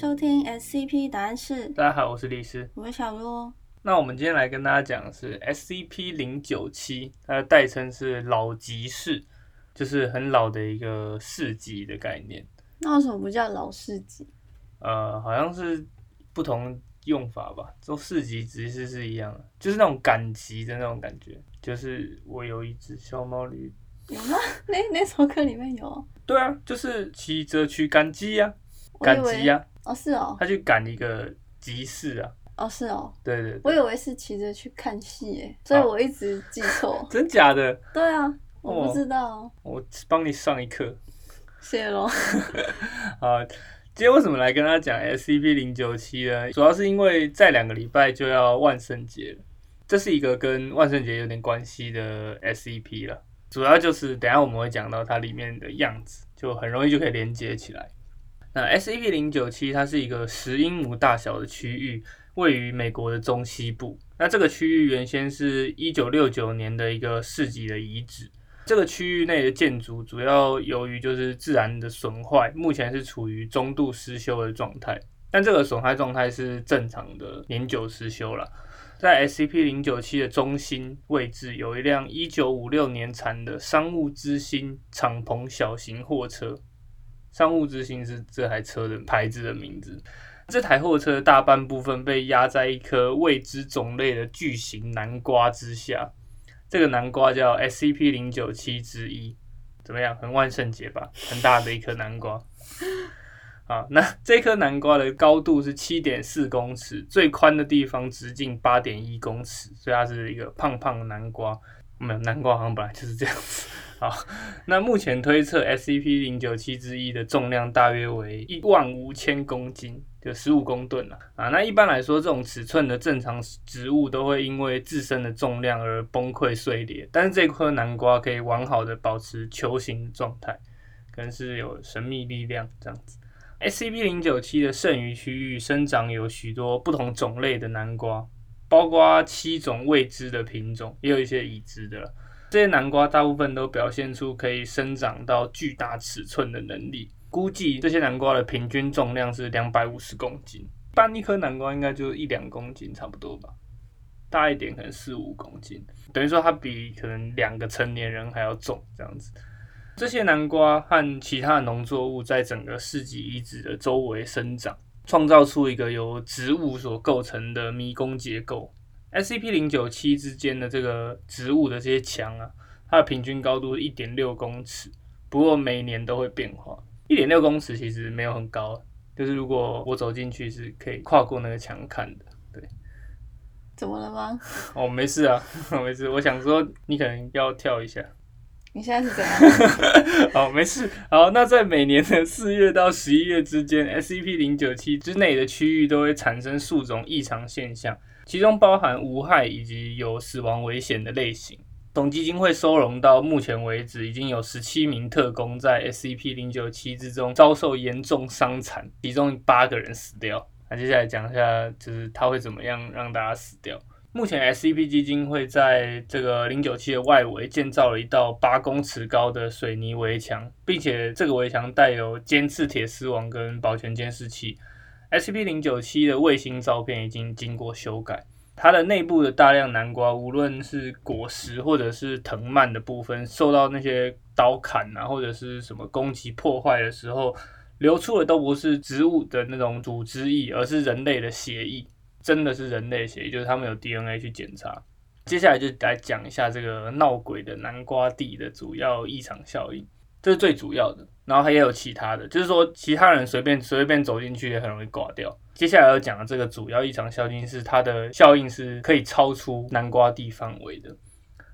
收听 SCP 答案室，大家好，我是律师。我是小鹿。那我们今天来跟大家讲的是 SCP 零九七，它的代称是老集市，就是很老的一个市集的概念。那为什么不叫老市集？呃，好像是不同用法吧，都市集其实是一样的，就是那种赶集的那种感觉。就是我有一只小毛驴，有吗？那那首歌里面有？对啊，就是骑着去赶集呀，赶集呀，哦，是哦，他去赶一个集市啊。哦是哦，对对对，我以为是骑着去看戏耶，所以我一直记错。真假的？对啊，我哦不知道，我帮你上一课。谢喽。啊，今天为什么来跟他讲 SCP 零九七呢？主要是因为在两个礼拜就要万圣节了，这是一个跟万圣节有点关系的 SCP 了。主要就是等一下我们会讲到它里面的样子，就很容易就可以连接起来。那 SCP 零九七它是一个十英亩大小的区域，位于美国的中西部。那这个区域原先是一九六九年的一个市级的遗址。这个区域内的建筑主要由于就是自然的损坏，目前是处于中度失修的状态。但这个损害状态是正常的年久失修了。在 SCP 零九七的中心位置有一辆一九五六年产的商务之星敞篷小型货车。商务之星是这台车的牌子的名字。这台货车大半部分被压在一颗未知种类的巨型南瓜之下。这个南瓜叫 SCP 零九七之一，怎么样？很万圣节吧？很大的一颗南瓜。啊，那这颗南瓜的高度是七点四公尺，最宽的地方直径八点一公尺，所以它是一个胖胖的南瓜。没有，南瓜好像本来就是这样子。好，那目前推测 SCP 零九七之一的重量大约为一万五千公斤，就十五公吨了啊。那一般来说，这种尺寸的正常植物都会因为自身的重量而崩溃碎裂，但是这颗南瓜可以完好的保持球形状态，可能是有神秘力量这样子。SCP 零九七的剩余区域生长有许多不同种类的南瓜，包括七种未知的品种，也有一些已知的。这些南瓜大部分都表现出可以生长到巨大尺寸的能力。估计这些南瓜的平均重量是两百五十公斤，一般一颗南瓜应该就一两公斤差不多吧，大一点可能四五公斤，等于说它比可能两个成年人还要重这样子。这些南瓜和其他的农作物在整个市集遗址的周围生长，创造出一个由植物所构成的迷宫结构。SCP 零九七之间的这个植物的这些墙啊，它的平均高度是一点六公尺，不过每年都会变化。一点六公尺其实没有很高，就是如果我走进去是可以跨过那个墙看的。对，怎么了吗？哦，没事啊，没事。我想说你可能要跳一下。你现在是怎样？好，没事。好，那在每年的四月到十一月之间，SCP 零九七之内的区域都会产生数种异常现象，其中包含无害以及有死亡危险的类型。总基金会收容到目前为止，已经有十七名特工在 SCP 零九七之中遭受严重伤残，其中八个人死掉。那接下来讲一下，就是他会怎么样让大家死掉。目前 SCP 基金会在这个零九七的外围建造了一道八公尺高的水泥围墙，并且这个围墙带有尖刺铁丝网跟保全监视器。SCP 零九七的卫星照片已经经过修改，它的内部的大量南瓜，无论是果实或者是藤蔓的部分，受到那些刀砍啊或者是什么攻击破坏的时候，流出的都不是植物的那种组织液，而是人类的血液。真的是人类血，就是他们有 DNA 去检查。接下来就来讲一下这个闹鬼的南瓜地的主要异常效应，这是最主要的。然后还有其他的，就是说其他人随便随便走进去也很容易挂掉。接下来要讲的这个主要异常效应是它的效应是可以超出南瓜地范围的，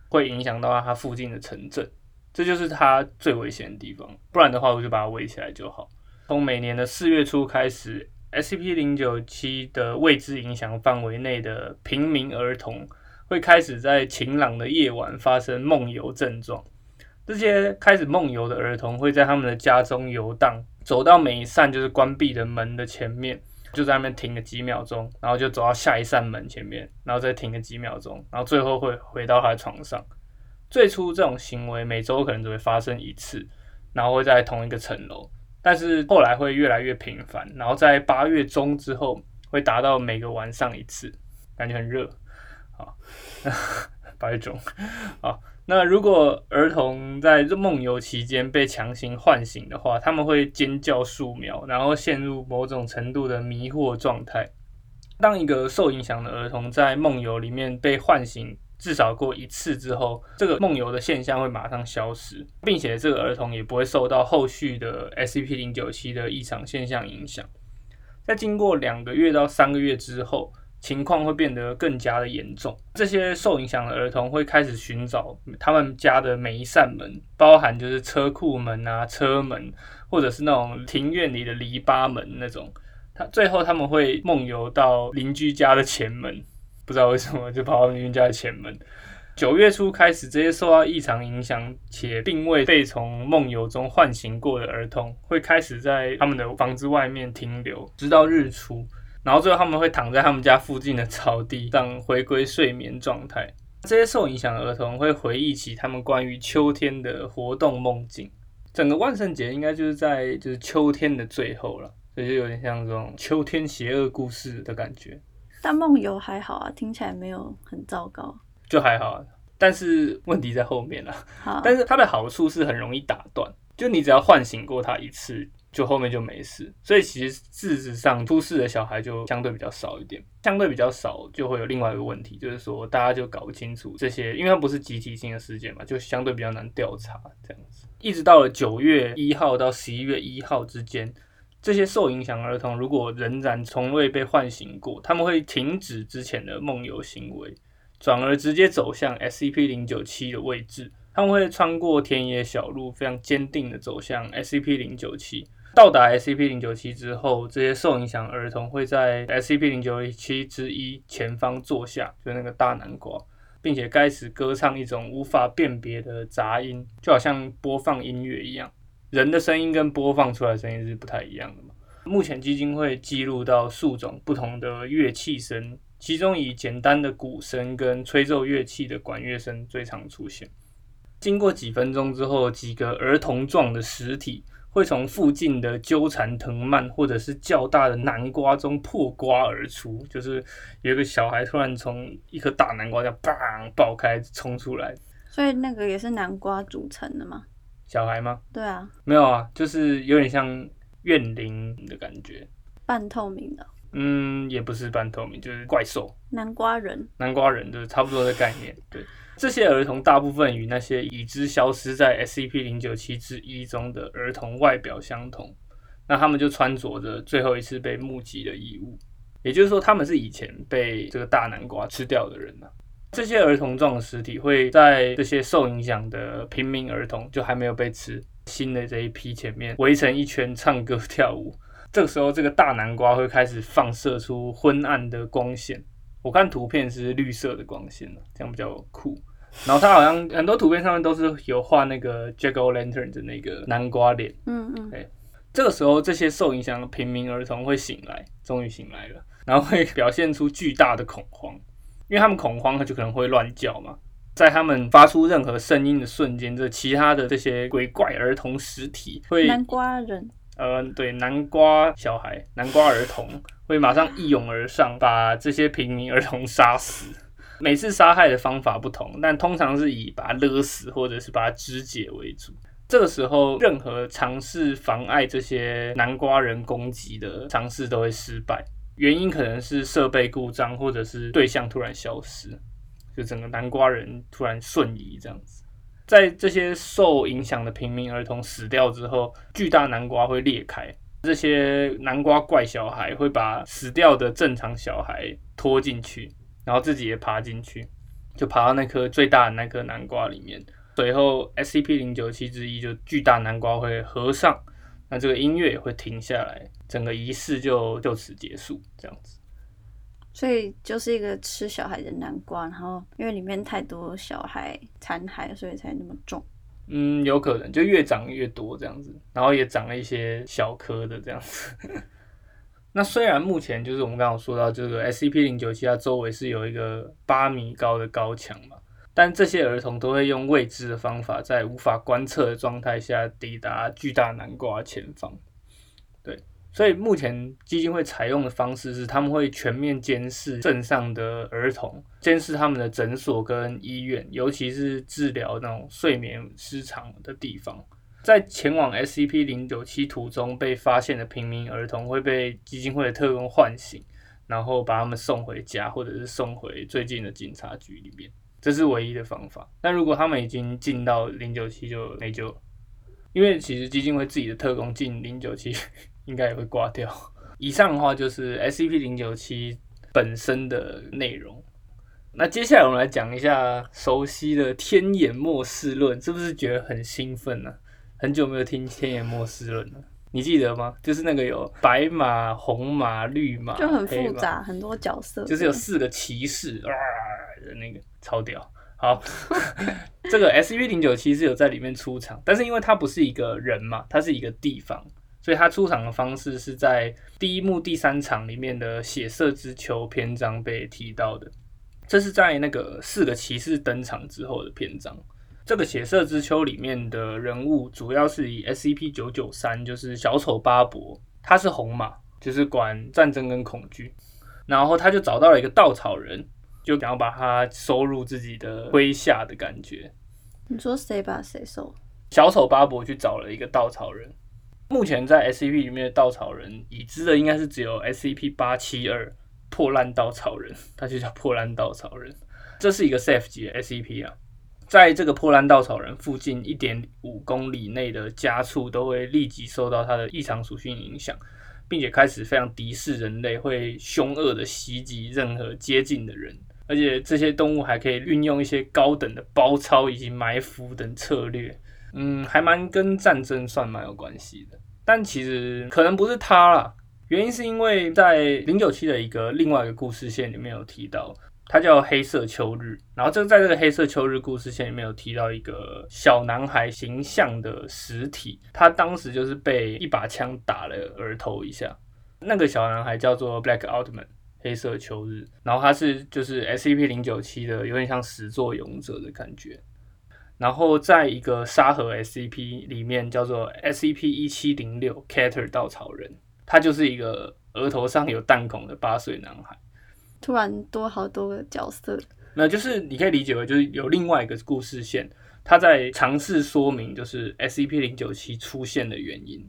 会影响到它附近的城镇，这就是它最危险的地方。不然的话，我就把它围起来就好。从每年的四月初开始。SCP 零九七的未知影响范围内的平民儿童会开始在晴朗的夜晚发生梦游症状。这些开始梦游的儿童会在他们的家中游荡，走到每一扇就是关闭的门的前面，就在那边停个几秒钟，然后就走到下一扇门前面，然后再停个几秒钟，然后最后会回到他的床上。最初这种行为每周可能只会发生一次，然后会在同一个层楼。但是后来会越来越频繁，然后在八月中之后会达到每个晚上一次，感觉很热。啊，八月中，啊。那如果儿童在梦游期间被强行唤醒的话，他们会尖叫数秒，然后陷入某种程度的迷惑状态。当一个受影响的儿童在梦游里面被唤醒至少过一次之后，这个梦游的现象会马上消失，并且这个儿童也不会受到后续的 SCP 零九七的异常现象影响。在经过两个月到三个月之后。情况会变得更加的严重。这些受影响的儿童会开始寻找他们家的每一扇门，包含就是车库门啊、车门，或者是那种庭院里的篱笆门那种。他最后他们会梦游到邻居家的前门，不知道为什么就跑到邻居家的前门。九月初开始，这些受到异常影响且并未被从梦游中唤醒过的儿童，会开始在他们的房子外面停留，直到日出。然后最后他们会躺在他们家附近的草地上回归睡眠状态。这些受影响的儿童会回忆起他们关于秋天的活动梦境。整个万圣节应该就是在就是秋天的最后了，所以就有点像这种秋天邪恶故事的感觉。但梦游还好啊，听起来没有很糟糕，就还好啊。但是问题在后面了。好，但是它的好处是很容易打断，就你只要唤醒过它一次。就后面就没事，所以其实事实上出事的小孩就相对比较少一点，相对比较少就会有另外一个问题，就是说大家就搞不清楚这些，因为它不是集体性的事件嘛，就相对比较难调查这样子。一直到了九月一号到十一月一号之间，这些受影响儿童如果仍然从未被唤醒过，他们会停止之前的梦游行为，转而直接走向 SCP 零九七的位置，他们会穿过田野小路，非常坚定的走向 SCP 零九七。到达 SCP 零九七之后，这些受影响儿童会在 SCP 零九七之一前方坐下，就是那个大南瓜，并且开始歌唱一种无法辨别的杂音，就好像播放音乐一样。人的声音跟播放出来的声音是不太一样的嘛？目前基金会记录到数种不同的乐器声，其中以简单的鼓声跟吹奏乐器的管乐声最常出现。经过几分钟之后，几个儿童状的实体。会从附近的纠缠藤蔓或者是较大的南瓜中破瓜而出，就是有一个小孩突然从一颗大南瓜这样砰爆开冲出来。所以那个也是南瓜组成的吗？小孩吗？对啊，没有啊，就是有点像怨灵的感觉，半透明的。嗯，也不是半透明，就是怪兽。南瓜人，南瓜人就是差不多的概念，对。这些儿童大部分与那些已知消失在 SCP 零九七之一中的儿童外表相同，那他们就穿着着最后一次被目击的衣物，也就是说，他们是以前被这个大南瓜吃掉的人呢。这些儿童状的尸体会在这些受影响的平民儿童就还没有被吃新的这一批前面围成一圈唱歌跳舞，这个时候这个大南瓜会开始放射出昏暗的光线。我看图片是绿色的光线这样比较酷。然后它好像很多图片上面都是有画那个 Jack O' Lantern 的那个南瓜脸。嗯嗯。对，这个时候这些受影响的平民儿童会醒来，终于醒来了，然后会表现出巨大的恐慌，因为他们恐慌，他就可能会乱叫嘛。在他们发出任何声音的瞬间，这其他的这些鬼怪儿童实体会南瓜人。嗯，对，南瓜小孩、南瓜儿童会马上一涌而上，把这些平民儿童杀死。每次杀害的方法不同，但通常是以把他勒死或者是把他肢解为主。这个时候，任何尝试妨碍这些南瓜人攻击的尝试都会失败。原因可能是设备故障，或者是对象突然消失，就整个南瓜人突然瞬移这样子。在这些受影响的平民儿童死掉之后，巨大南瓜会裂开，这些南瓜怪小孩会把死掉的正常小孩拖进去，然后自己也爬进去，就爬到那颗最大的那颗南瓜里面。随后，SCP 零九七之一就巨大南瓜会合上，那这个音乐也会停下来，整个仪式就就此结束，这样子。所以就是一个吃小孩的南瓜，然后因为里面太多小孩残骸，所以才那么重。嗯，有可能就越长越多这样子，然后也长了一些小颗的这样子。那虽然目前就是我们刚刚说到这个 SCP 零九七它周围是有一个八米高的高墙嘛，但这些儿童都会用未知的方法，在无法观测的状态下抵达巨大南瓜前方。所以目前基金会采用的方式是，他们会全面监视镇上的儿童，监视他们的诊所跟医院，尤其是治疗那种睡眠失常的地方。在前往 SCP 零九七途中被发现的平民儿童会被基金会的特工唤醒，然后把他们送回家，或者是送回最近的警察局里面。这是唯一的方法。但如果他们已经进到零九七，就没救了，因为其实基金会自己的特工进零九七。应该也会挂掉。以上的话就是 SCP 零九七本身的内容。那接下来我们来讲一下熟悉的《天眼末世论》，是不是觉得很兴奋呢？很久没有听《天眼末世论》了，你记得吗？就是那个有白马、红马、绿马，就很复杂，很多角色，就是有四个骑士啊的那个超屌。好，这个 SCP 零九七是有在里面出场，但是因为它不是一个人嘛，它是一个地方。所以他出场的方式是在第一幕第三场里面的血色之秋篇章被提到的，这是在那个四个骑士登场之后的篇章。这个血色之秋里面的人物主要是以 SCP 九九三，就是小丑巴伯，他是红马，就是管战争跟恐惧，然后他就找到了一个稻草人，就想要把他收入自己的麾下的感觉。你说谁把谁收？小丑巴伯去找了一个稻草人。目前在 SCP 里面的稻草人已知的应该是只有 SCP 八七二破烂稻草人，它就叫破烂稻草人。这是一个 Safe 级的 SCP 啊，在这个破烂稻草人附近一点五公里内的家畜都会立即受到它的异常属性影响，并且开始非常敌视人类，会凶恶的袭击任何接近的人。而且这些动物还可以运用一些高等的包抄以及埋伏等策略。嗯，还蛮跟战争算蛮有关系的，但其实可能不是他啦。原因是因为在零九七的一个另外一个故事线里面有提到，他叫黑色秋日。然后这在这个黑色秋日故事线里面有提到一个小男孩形象的实体，他当时就是被一把枪打了额头一下。那个小男孩叫做 Black Outman，黑色秋日。然后他是就是 SCP 零九七的有点像始作俑者的感觉。然后在一个沙盒 SCP 里面，叫做 SCP 一七零六 Cater 稻草人，他就是一个额头上有弹孔的八岁男孩。突然多好多个角色，那就是你可以理解为就是有另外一个故事线，他在尝试说明就是 SCP 零九七出现的原因。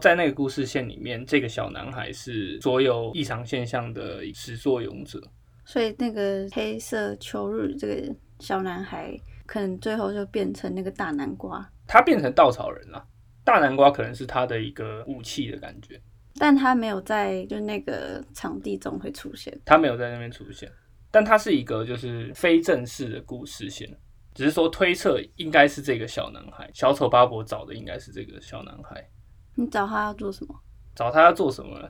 在那个故事线里面，这个小男孩是所有异常现象的始作俑者。所以那个黑色秋日这个小男孩。可能最后就变成那个大南瓜，他变成稻草人了。大南瓜可能是他的一个武器的感觉，但他没有在就那个场地中会出现，他没有在那边出现，但他是一个就是非正式的故事线，只是说推测应该是这个小男孩，小丑巴伯找的应该是这个小男孩。你找他要做什么？找他要做什么？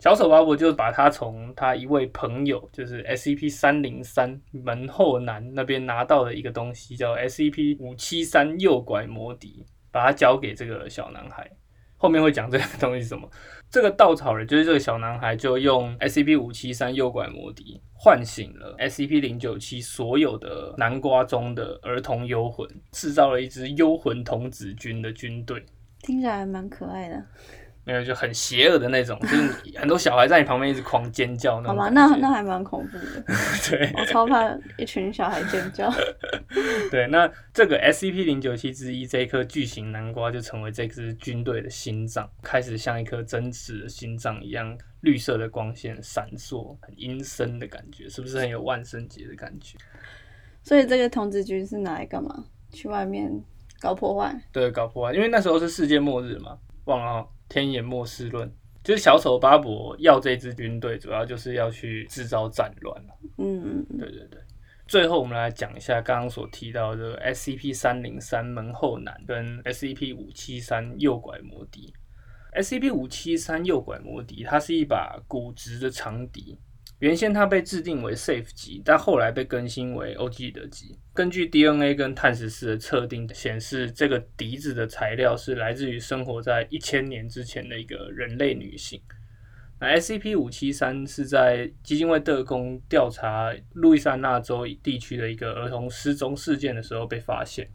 小丑巴伯就把他从他一位朋友，就是 SCP 三零三门后南那边拿到的一个东西，叫 SCP 五七三诱拐魔笛，把它交给这个小男孩。后面会讲这个东西是什么。这个稻草人就是这个小男孩，就用 SCP 五七三诱拐魔笛唤醒了 SCP 零九七所有的南瓜中的儿童幽魂，制造了一支幽魂童子军的军队。听起来还蛮可爱的。没有，就很邪恶的那种，就是很多小孩在你旁边一直狂尖叫那种。好吧，那那还蛮恐怖的。对，我超怕一群小孩尖叫。对，那这个 SCP 零九七之一这一颗巨型南瓜就成为这支军队的心脏，开始像一颗真实的心脏一样，绿色的光线闪烁，很阴森的感觉，是不是很有万圣节的感觉？所以这个童子军是拿来干嘛？去外面搞破坏？对，搞破坏，因为那时候是世界末日嘛，忘了。天眼末世论就是小丑巴伯要这支军队，主要就是要去制造战乱嗯对对对。最后我们来讲一下刚刚所提到的 SCP 三零三门后男跟 SCP 五七三右拐魔笛。SCP 五七三右拐魔笛，它是一把骨质的长笛。原先它被制定为 Safe 级，但后来被更新为 OG 的级。根据 DNA 跟碳十四的测定显示，这个笛子的材料是来自于生活在一千年之前的一个人类女性。那 SCP 五七三是在基金会特工调查路易斯安那州地区的一个儿童失踪事件的时候被发现。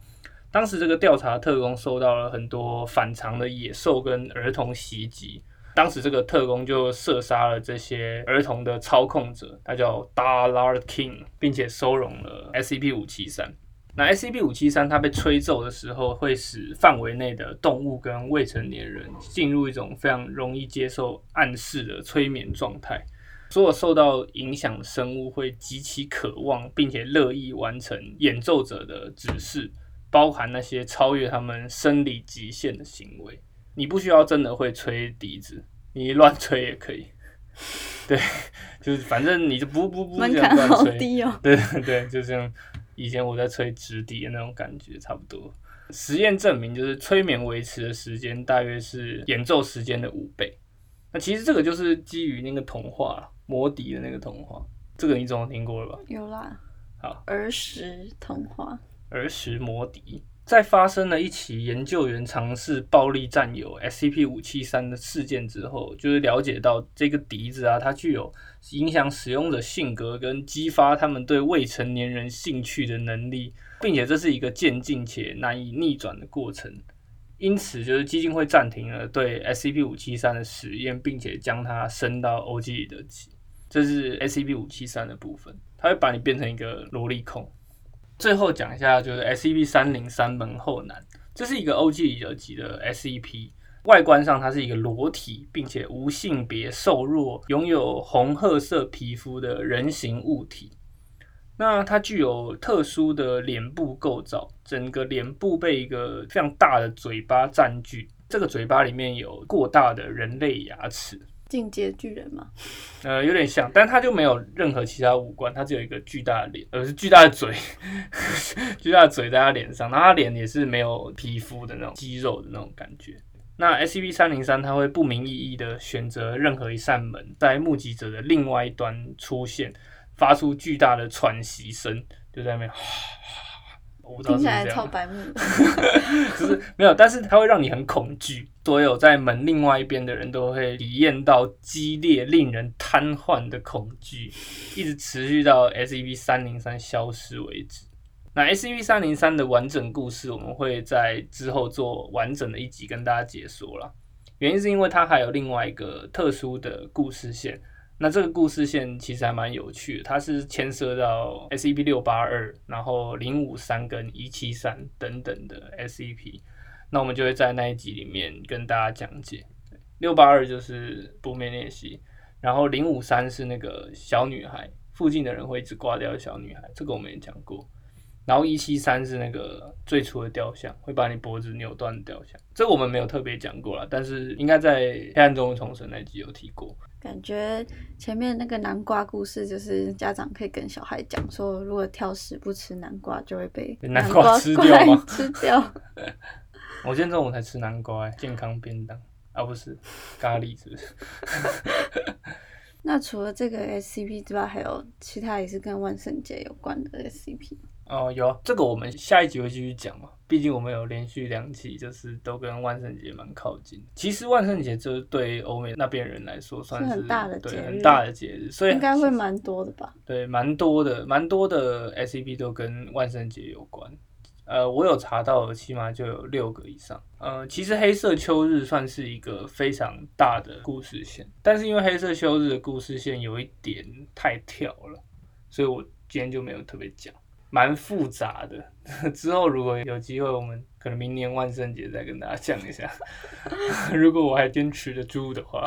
当时这个调查特工受到了很多反常的野兽跟儿童袭击。当时这个特工就射杀了这些儿童的操控者，他叫 Dallard King，并且收容了 SCP 五七三。那 SCP 五七三它被吹奏的时候，会使范围内的动物跟未成年人进入一种非常容易接受暗示的催眠状态。所有受到影响生物会极其渴望，并且乐意完成演奏者的指示，包含那些超越他们生理极限的行为。你不需要真的会吹笛子，你乱吹也可以。对，就是反正你就不不不这样乱吹。低哦。对对 对，就像以前我在吹直笛的那种感觉差不多。实验证明，就是催眠维持的时间大约是演奏时间的五倍。那其实这个就是基于那个童话魔笛的那个童话，这个你总听过了吧？有啦，好，儿时童话，儿时魔笛。在发生了一起研究员尝试暴力占有 SCP 五七三的事件之后，就是了解到这个笛子啊，它具有影响使用者性格跟激发他们对未成年人兴趣的能力，并且这是一个渐进且难以逆转的过程。因此，就是基金会暂停了对 SCP 五七三的实验，并且将它升到 O G 里德级。这是 SCP 五七三的部分，它会把你变成一个萝莉控。最后讲一下，就是 SCP 三零三门后男，这是一个欧基里德级的 SCP。外观上，它是一个裸体并且无性别、瘦弱、拥有红褐色皮肤的人形物体。那它具有特殊的脸部构造，整个脸部被一个非常大的嘴巴占据，这个嘴巴里面有过大的人类牙齿。进阶巨人嘛，呃，有点像，但他就没有任何其他五官，他只有一个巨大的脸，而是巨大的嘴，巨大的嘴在他脸上，然后他脸也是没有皮肤的那种肌肉的那种感觉。那 SCP 三零三它会不明意义的选择任何一扇门，在目击者的另外一端出现，发出巨大的喘息声，就在那边。我不知道听起来超白目的。就是没有，但是它会让你很恐惧。所有在门另外一边的人都会体验到激烈、令人瘫痪的恐惧，一直持续到 S E V 三零三消失为止。那 S E V 三零三的完整故事，我们会在之后做完整的一集跟大家解说了。原因是因为它还有另外一个特殊的故事线。那这个故事线其实还蛮有趣的，它是牵涉到 SCP 六八二，然后零五三跟一七三等等的 SCP。那我们就会在那一集里面跟大家讲解。六八二就是不面练习，然后零五三是那个小女孩，附近的人会一直挂掉小女孩，这个我们也讲过。然后一七三是那个最初的雕像，会把你脖子扭断的雕像，这个我们没有特别讲过啦，但是应该在《黑暗中重生》那集有提过。感觉前面那个南瓜故事，就是家长可以跟小孩讲说，如果挑食不吃南瓜，就会被被南瓜瓜吃掉吗怪 吃掉。我今天中午才吃南瓜、欸，健康便当啊，不是咖喱，是不是？那除了这个 SCP 之外，还有其他也是跟万圣节有关的 SCP。哦，有这个我们下一集会继续讲嘛，毕竟我们有连续两期，就是都跟万圣节蛮靠近。其实万圣节就是对欧美那边人来说算是是很大的节日对很大的节日，所以应该会蛮多的吧？对蛮多的蛮多的 SCP 都跟万圣节有关。呃，我有查到，起码就有六个以上。呃，其实黑色秋日算是一个非常大的故事线，但是因为黑色秋日的故事线有一点太跳了，所以我今天就没有特别讲，蛮复杂的。之后如果有机会，我们可能明年万圣节再跟大家讲一下。如果我还坚持得住的话，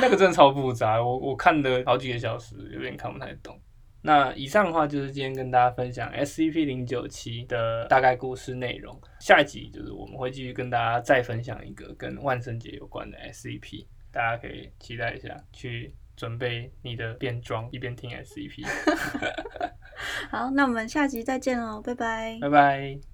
那个真的超复杂，我我看了好几个小时，有点看不太懂。那以上的话就是今天跟大家分享 SCP 零九七的大概故事内容。下一集就是我们会继续跟大家再分享一个跟万圣节有关的 SCP，大家可以期待一下，去准备你的变装，一边听 SCP。好，那我们下集再见喽，拜拜。拜拜。